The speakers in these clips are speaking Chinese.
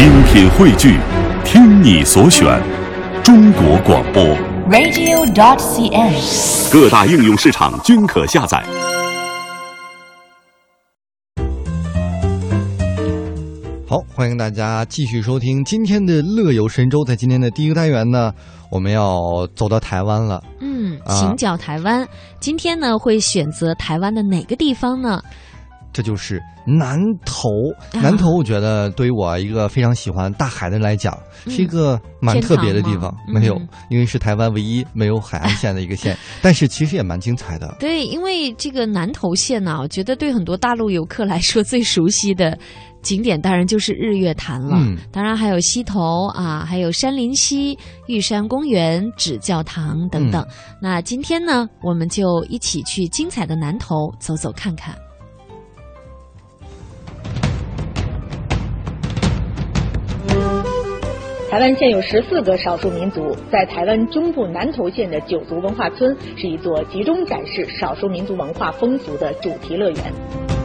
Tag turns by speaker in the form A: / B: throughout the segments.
A: 精品汇聚，听你所选，中国广播。
B: radio.dot.cn，。
A: 各大应用市场均可下载。
C: 好，欢迎大家继续收听今天的乐游神州。在今天的第一个单元呢，我们要走到台湾了。
D: 嗯，
C: 啊
D: 行脚台湾。今天呢，会选择台湾的哪个地方呢？
C: 这就是南投。
D: 啊
C: 南投，我觉得对于我一个非常喜欢大海的人来讲，
D: 嗯
C: 是一个蛮特别的地方。没有
D: 嗯，
C: 因为是台湾唯一没有海岸线的一个县，但是其实也蛮精彩的。
D: 对，因为这个南投县呢、我觉得对很多大陆游客来说最熟悉的景点，当然就是日月潭了。
C: 嗯
D: 当然还有溪头啊，还有山林溪、玉山公园、纸教堂等等。
C: 嗯
D: 那今天呢，我们就一起去精彩的南头走走看看。
E: 台湾现有十四个少数民族，在台湾中部南投县的九族文化村是一座集中展示少数民族文化风俗的主题乐园。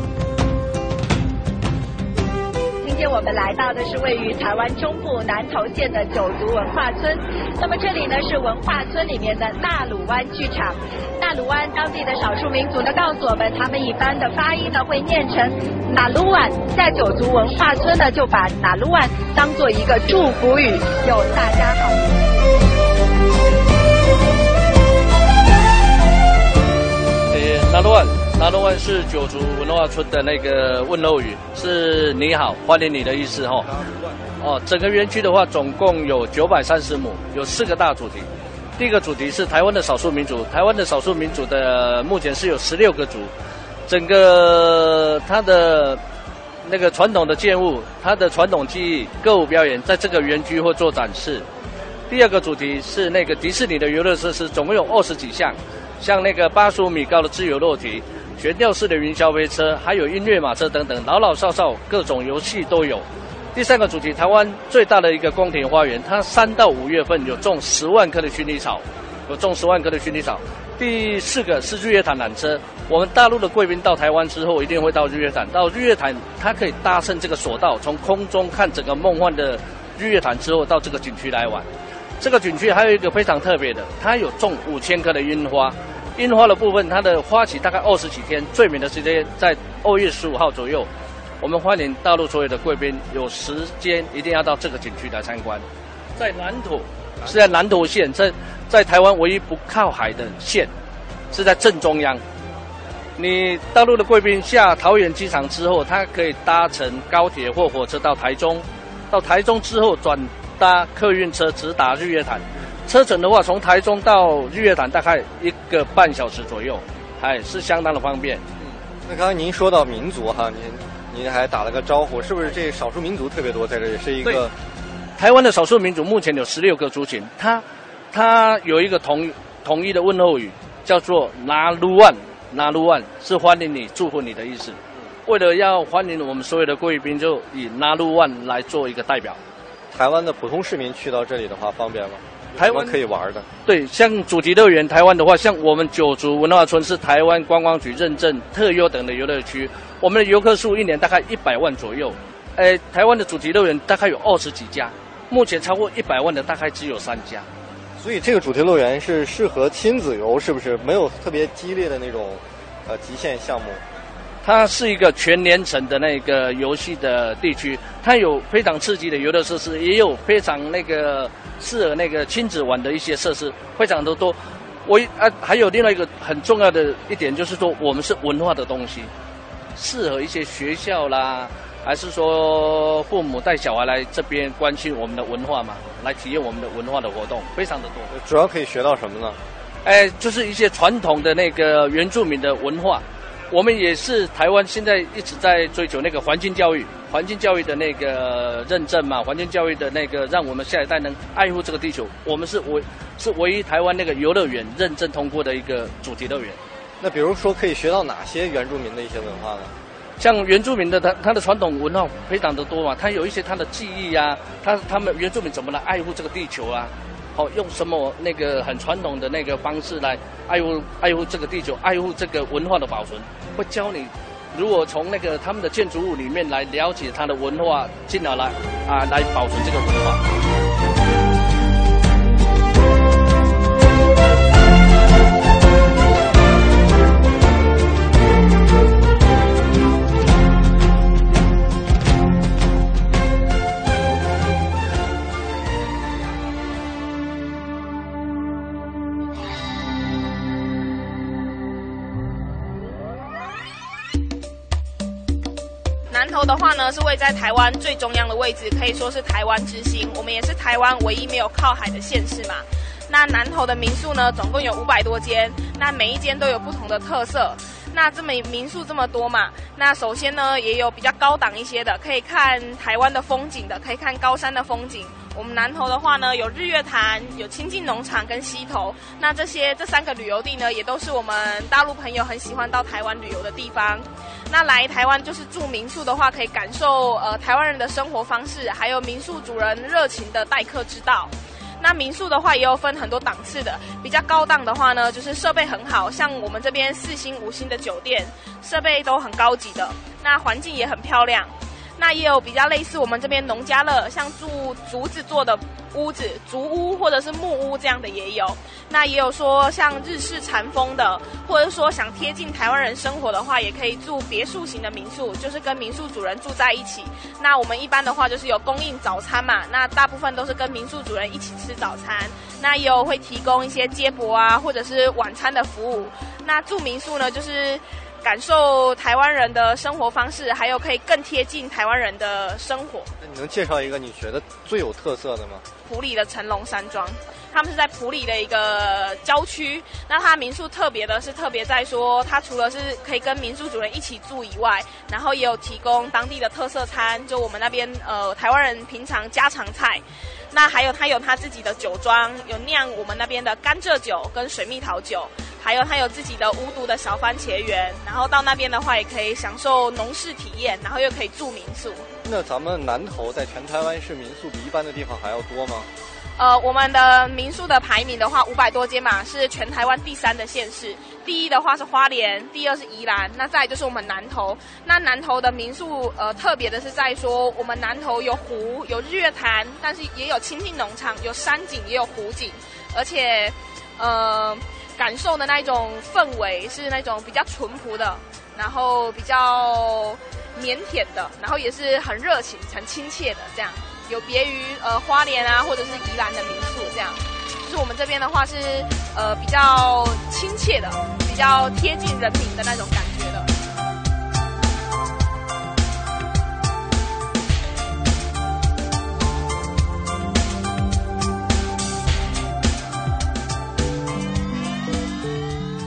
F: 我们来到的是位于台湾中部南投县的九族文化村。那么这里呢是文化村里面的纳鲁湾剧场。纳鲁湾当地的少数民族呢告诉我们，他们一般的发音呢会念成纳鲁湾，在九族文化村呢就把纳鲁湾当做一个祝福语，有大家好。
G: 呃，纳罗万，纳罗万是九族文化村的那个问候语，是你好，欢迎你的意思哈。哦，整个园区的话，总共有九百三十亩，有四个大主题。第一个主题是台湾的少数民族，台湾的少数民族的目前是有十六个族，整个它的那个传统的建物，它的传统技艺、歌舞表演，在这个园区会做展示。第二个主题是那个迪士尼的游乐设施，总共有二十几项，像那个八十五米高的自由落体、悬吊式的云霄飞车，还有音乐马车等等，老老少少各种游戏都有。第三个主题，台湾最大的一个宫廷花园，它三到五月份有种十万棵的薰衣草，有种十万棵的薰衣草。第四个是日月潭缆车，我们大陆的贵宾到台湾之后，一定会到日月潭。到日月潭，它可以搭乘这个索道，从空中看整个梦幻的日月潭之后，到这个景区来玩。这个景区还有一个非常特别的，它有种五千棵的樱花。樱花的部分，它的花期大概二十几天，最美的时间在二月十五号左右。我们欢迎大陆所有的贵宾，有时间一定要到这个景区来参观。在南投，是在南投县，在在台湾唯一不靠海的县，是在正中央。你大陆的贵宾下桃园机场之后，他可以搭乘高铁或火车到台中，到台中之后转搭客运车直达日月潭。车程的话，从台中到日月潭大概一个半小时左右，还是相当的方便。
H: 那刚刚您说到民族哈，您您还打了个招呼，是不是这少数民族特别多在这里？是一个
G: 台湾的少数民族目前有十六个族群，它它有一个统统一的问候语，叫做“拿鲁万”，拿鲁万是欢迎你、祝福你的意思。为了要欢迎我们所有的贵宾，就以拿鲁万来做一个代表。
H: 台湾的普通市民去到这里的话方便吗？
G: 台湾
H: 可以玩的？
G: 对，像主题乐园，台湾的话，像我们九族文化村是台湾观光局认证特优等的游乐区，我们的游客数一年大概一百万左右。呃，台湾的主题乐园大概有二十几家，目前超过一百万的大概只有三家。
H: 所以这个主题乐园是适合亲子游，是不是？没有特别激烈的那种呃极限项目。
G: 它是一个全年城的那个游戏的地区，它有非常刺激的游乐设施，也有非常那个适合那个亲子玩的一些设施，非常的多。我啊，还有另外一个很重要的一点就是说，我们是文化的东西，适合一些学校啦，还是说父母带小孩来这边关心我们的文化嘛，来体验我们的文化的活动，非常的多。
H: 主要可以学到什么呢？
G: 哎，就是一些传统的那个原住民的文化。我们也是台湾现在一直在追求那个环境教育，环境教育的那个认证嘛，环境教育的那个让我们下一代能爱护这个地球。我们是唯是唯一台湾那个游乐园认证通过的一个主题乐园。
H: 那比如说可以学到哪些原住民的一些文化呢？
G: 像原住民的他他的传统文化非常的多嘛，他有一些他的记忆啊，他他们原住民怎么来爱护这个地球啊？哦，用什么那个很传统的那个方式来爱护爱护这个地球，爱护这个文化的保存，会教你如果从那个他们的建筑物里面来了解它的文化，进而来啊来保存这个文化。
B: 头的话呢，是位在台湾最中央的位置，可以说是台湾之星。我们也是台湾唯一没有靠海的县市嘛。那南投的民宿呢，总共有五百多间，那每一间都有不同的特色。那这么民宿这么多嘛，那首先呢，也有比较高档一些的，可以看台湾的风景的，可以看高山的风景。我们南投的话呢，有日月潭、有清境农场跟溪头。那这些这三个旅游地呢，也都是我们大陆朋友很喜欢到台湾旅游的地方。那来台湾就是住民宿的话，可以感受呃台湾人的生活方式，还有民宿主人热情的待客之道。那民宿的话也有分很多档次的，比较高档的话呢，就是设备很好，像我们这边四星、五星的酒店，设备都很高级的，那环境也很漂亮。那也有比较类似我们这边农家乐，像住竹子做的屋子、竹屋或者是木屋这样的也有。那也有说像日式禅风的，或者说想贴近台湾人生活的话，也可以住别墅型的民宿，就是跟民宿主人住在一起。那我们一般的话就是有供应早餐嘛，那大部分都是跟民宿主人一起吃早餐。那也有会提供一些接驳啊，或者是晚餐的服务。那住民宿呢，就是。感受台湾人的生活方式，还有可以更贴近台湾人的生活。
H: 那你能介绍一个你觉得最有特色的吗？
B: 普里的成龙山庄，他们是在普里的一个郊区。那它民宿特别的是特别在说，它除了是可以跟民宿主人一起住以外，然后也有提供当地的特色餐，就我们那边呃台湾人平常家常菜。那还有它有他自己的酒庄，有酿我们那边的甘蔗酒跟水蜜桃酒。还有它有自己的无毒的小番茄园，然后到那边的话也可以享受农事体验，然后又可以住民宿。
H: 那咱们南投在全台湾是民宿比一般的地方还要多吗？
B: 呃，我们的民宿的排名的话，五百多间嘛，是全台湾第三的县市。第一的话是花莲，第二是宜兰，那再就是我们南投。那南投的民宿，呃，特别的是在说，我们南投有湖，有日月潭，但是也有亲近农场，有山景，也有湖景，而且，呃。感受的那一种氛围是那种比较淳朴的，然后比较腼腆的，然后也是很热情、很亲切的这样，有别于呃花莲啊或者是宜兰的民宿这样，就是我们这边的话是呃比较亲切的，比较贴近人民的那种感觉的。